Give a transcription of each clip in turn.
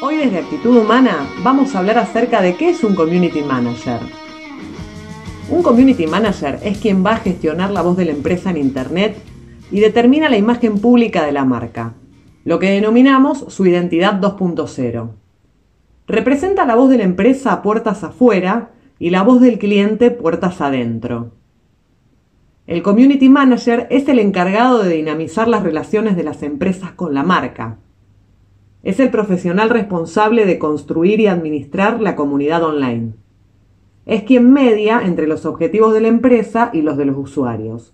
Hoy desde Actitud Humana vamos a hablar acerca de qué es un Community Manager. Un Community Manager es quien va a gestionar la voz de la empresa en Internet y determina la imagen pública de la marca, lo que denominamos su identidad 2.0. Representa la voz de la empresa puertas afuera y la voz del cliente puertas adentro. El Community Manager es el encargado de dinamizar las relaciones de las empresas con la marca. Es el profesional responsable de construir y administrar la comunidad online. Es quien media entre los objetivos de la empresa y los de los usuarios,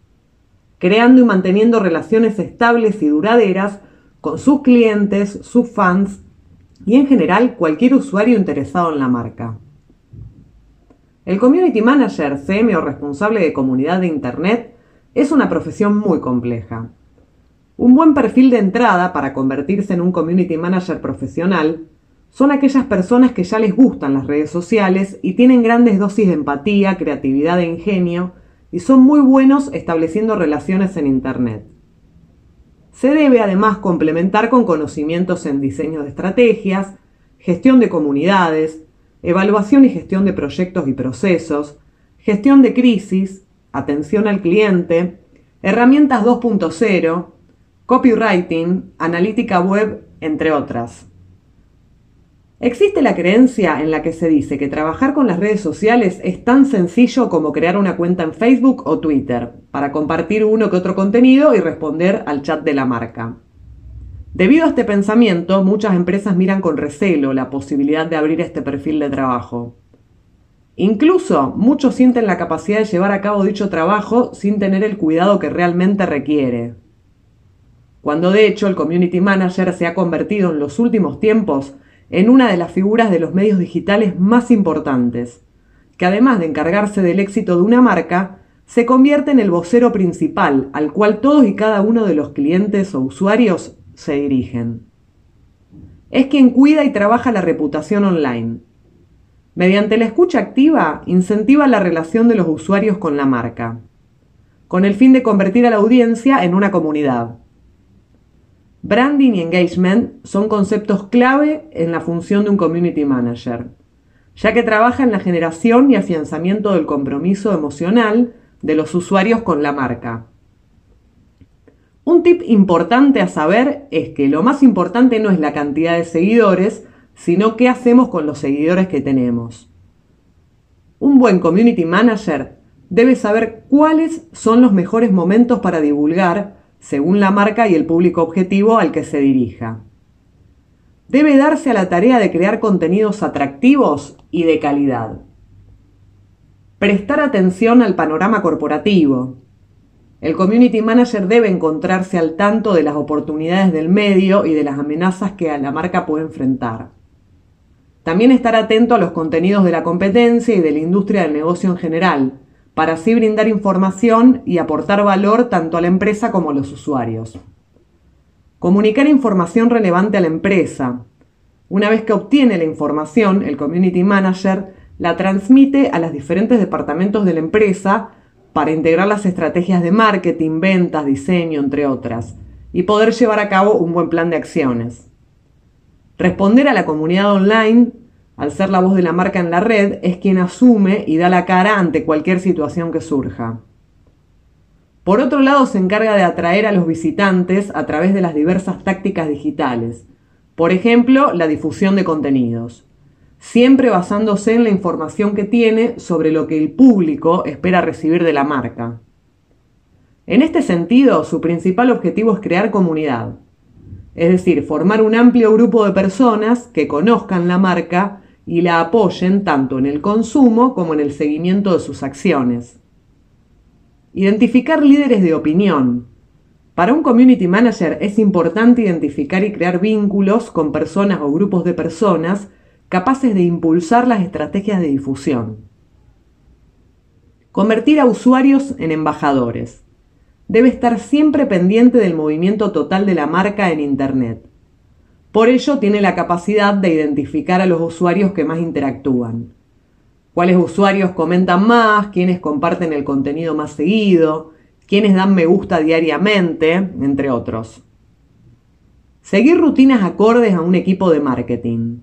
creando y manteniendo relaciones estables y duraderas con sus clientes, sus fans y en general cualquier usuario interesado en la marca. El Community Manager, CM o responsable de comunidad de Internet es una profesión muy compleja. Un buen perfil de entrada para convertirse en un Community Manager profesional son aquellas personas que ya les gustan las redes sociales y tienen grandes dosis de empatía, creatividad e ingenio y son muy buenos estableciendo relaciones en Internet. Se debe además complementar con conocimientos en diseño de estrategias, gestión de comunidades, evaluación y gestión de proyectos y procesos, gestión de crisis, atención al cliente, herramientas 2.0, copywriting, analítica web, entre otras. Existe la creencia en la que se dice que trabajar con las redes sociales es tan sencillo como crear una cuenta en Facebook o Twitter, para compartir uno que otro contenido y responder al chat de la marca. Debido a este pensamiento, muchas empresas miran con recelo la posibilidad de abrir este perfil de trabajo. Incluso muchos sienten la capacidad de llevar a cabo dicho trabajo sin tener el cuidado que realmente requiere. Cuando de hecho el Community Manager se ha convertido en los últimos tiempos en una de las figuras de los medios digitales más importantes, que además de encargarse del éxito de una marca, se convierte en el vocero principal al cual todos y cada uno de los clientes o usuarios se dirigen. Es quien cuida y trabaja la reputación online. Mediante la escucha activa, incentiva la relación de los usuarios con la marca, con el fin de convertir a la audiencia en una comunidad. Branding y engagement son conceptos clave en la función de un community manager, ya que trabaja en la generación y afianzamiento del compromiso emocional de los usuarios con la marca. Un tip importante a saber es que lo más importante no es la cantidad de seguidores, sino qué hacemos con los seguidores que tenemos. Un buen community manager debe saber cuáles son los mejores momentos para divulgar según la marca y el público objetivo al que se dirija. Debe darse a la tarea de crear contenidos atractivos y de calidad. Prestar atención al panorama corporativo, el community manager debe encontrarse al tanto de las oportunidades del medio y de las amenazas que a la marca puede enfrentar. También estar atento a los contenidos de la competencia y de la industria del negocio en general, para así brindar información y aportar valor tanto a la empresa como a los usuarios. Comunicar información relevante a la empresa. Una vez que obtiene la información, el community manager la transmite a los diferentes departamentos de la empresa para integrar las estrategias de marketing, ventas, diseño, entre otras, y poder llevar a cabo un buen plan de acciones. Responder a la comunidad online, al ser la voz de la marca en la red, es quien asume y da la cara ante cualquier situación que surja. Por otro lado, se encarga de atraer a los visitantes a través de las diversas tácticas digitales, por ejemplo, la difusión de contenidos siempre basándose en la información que tiene sobre lo que el público espera recibir de la marca. En este sentido, su principal objetivo es crear comunidad, es decir, formar un amplio grupo de personas que conozcan la marca y la apoyen tanto en el consumo como en el seguimiento de sus acciones. Identificar líderes de opinión. Para un community manager es importante identificar y crear vínculos con personas o grupos de personas capaces de impulsar las estrategias de difusión. Convertir a usuarios en embajadores. Debe estar siempre pendiente del movimiento total de la marca en Internet. Por ello tiene la capacidad de identificar a los usuarios que más interactúan. Cuáles usuarios comentan más, quiénes comparten el contenido más seguido, quiénes dan me gusta diariamente, entre otros. Seguir rutinas acordes a un equipo de marketing.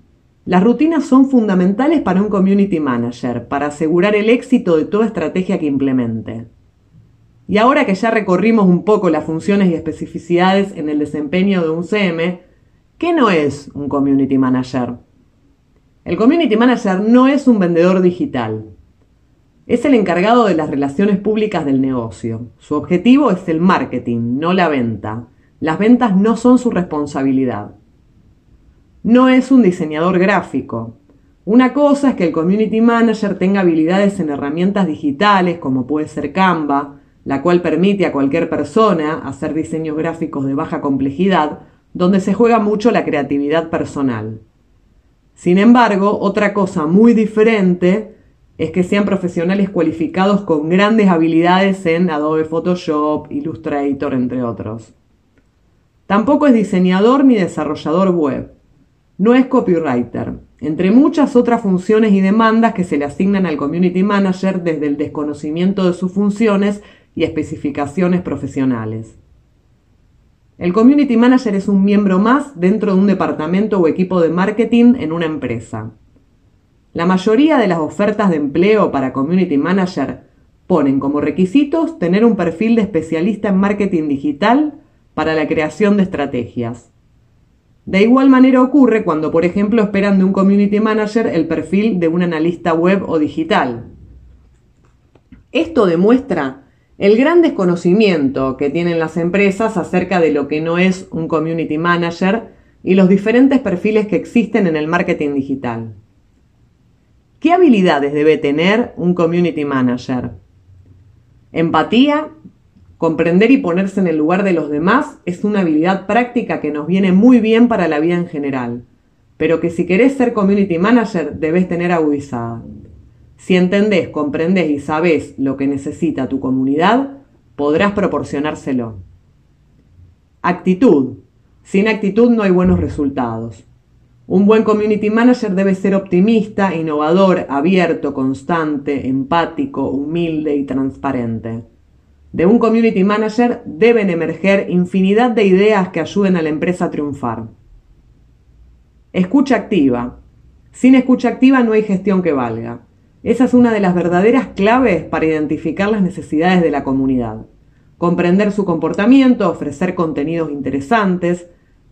Las rutinas son fundamentales para un community manager, para asegurar el éxito de toda estrategia que implemente. Y ahora que ya recorrimos un poco las funciones y especificidades en el desempeño de un CM, ¿qué no es un community manager? El community manager no es un vendedor digital. Es el encargado de las relaciones públicas del negocio. Su objetivo es el marketing, no la venta. Las ventas no son su responsabilidad. No es un diseñador gráfico. Una cosa es que el community manager tenga habilidades en herramientas digitales como puede ser Canva, la cual permite a cualquier persona hacer diseños gráficos de baja complejidad, donde se juega mucho la creatividad personal. Sin embargo, otra cosa muy diferente es que sean profesionales cualificados con grandes habilidades en Adobe Photoshop, Illustrator, entre otros. Tampoco es diseñador ni desarrollador web. No es copywriter, entre muchas otras funciones y demandas que se le asignan al Community Manager desde el desconocimiento de sus funciones y especificaciones profesionales. El Community Manager es un miembro más dentro de un departamento o equipo de marketing en una empresa. La mayoría de las ofertas de empleo para Community Manager ponen como requisitos tener un perfil de especialista en marketing digital para la creación de estrategias. De igual manera ocurre cuando, por ejemplo, esperan de un Community Manager el perfil de un analista web o digital. Esto demuestra el gran desconocimiento que tienen las empresas acerca de lo que no es un community manager y los diferentes perfiles que existen en el marketing digital. ¿Qué habilidades debe tener un community manager? Empatía, comprender y ponerse en el lugar de los demás es una habilidad práctica que nos viene muy bien para la vida en general, pero que si querés ser community manager debes tener agudizada. Si entendés, comprendés y sabés lo que necesita tu comunidad, podrás proporcionárselo. Actitud. Sin actitud no hay buenos resultados. Un buen community manager debe ser optimista, innovador, abierto, constante, empático, humilde y transparente. De un community manager deben emerger infinidad de ideas que ayuden a la empresa a triunfar. Escucha activa. Sin escucha activa no hay gestión que valga. Esa es una de las verdaderas claves para identificar las necesidades de la comunidad, comprender su comportamiento, ofrecer contenidos interesantes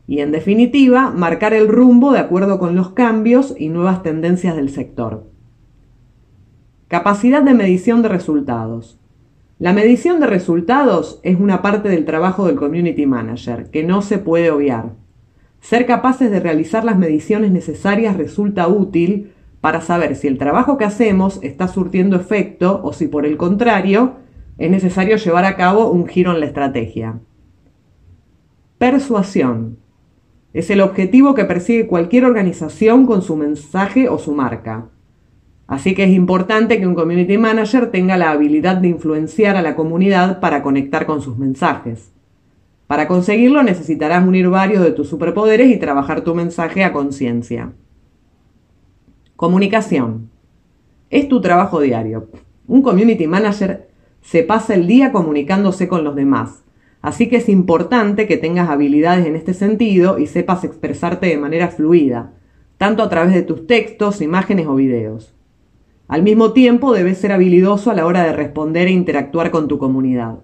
y, en definitiva, marcar el rumbo de acuerdo con los cambios y nuevas tendencias del sector. Capacidad de medición de resultados. La medición de resultados es una parte del trabajo del Community Manager que no se puede obviar. Ser capaces de realizar las mediciones necesarias resulta útil para saber si el trabajo que hacemos está surtiendo efecto o si por el contrario es necesario llevar a cabo un giro en la estrategia. Persuasión. Es el objetivo que persigue cualquier organización con su mensaje o su marca. Así que es importante que un community manager tenga la habilidad de influenciar a la comunidad para conectar con sus mensajes. Para conseguirlo necesitarás unir varios de tus superpoderes y trabajar tu mensaje a conciencia. Comunicación. Es tu trabajo diario. Un community manager se pasa el día comunicándose con los demás, así que es importante que tengas habilidades en este sentido y sepas expresarte de manera fluida, tanto a través de tus textos, imágenes o videos. Al mismo tiempo debes ser habilidoso a la hora de responder e interactuar con tu comunidad.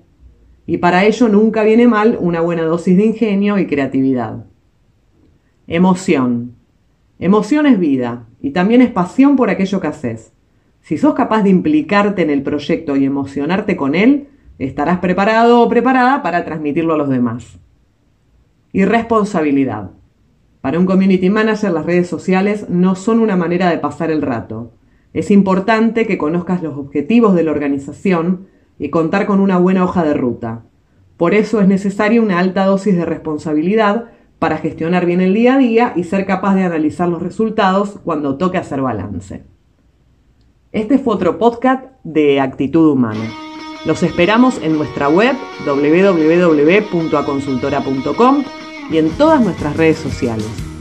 Y para ello nunca viene mal una buena dosis de ingenio y creatividad. Emoción. Emoción es vida, y también es pasión por aquello que haces. Si sos capaz de implicarte en el proyecto y emocionarte con él, estarás preparado o preparada para transmitirlo a los demás. Y responsabilidad. Para un community manager las redes sociales no son una manera de pasar el rato. Es importante que conozcas los objetivos de la organización y contar con una buena hoja de ruta. Por eso es necesaria una alta dosis de responsabilidad para gestionar bien el día a día y ser capaz de analizar los resultados cuando toque hacer balance. Este fue otro podcast de Actitud Humana. Los esperamos en nuestra web www.aconsultora.com y en todas nuestras redes sociales.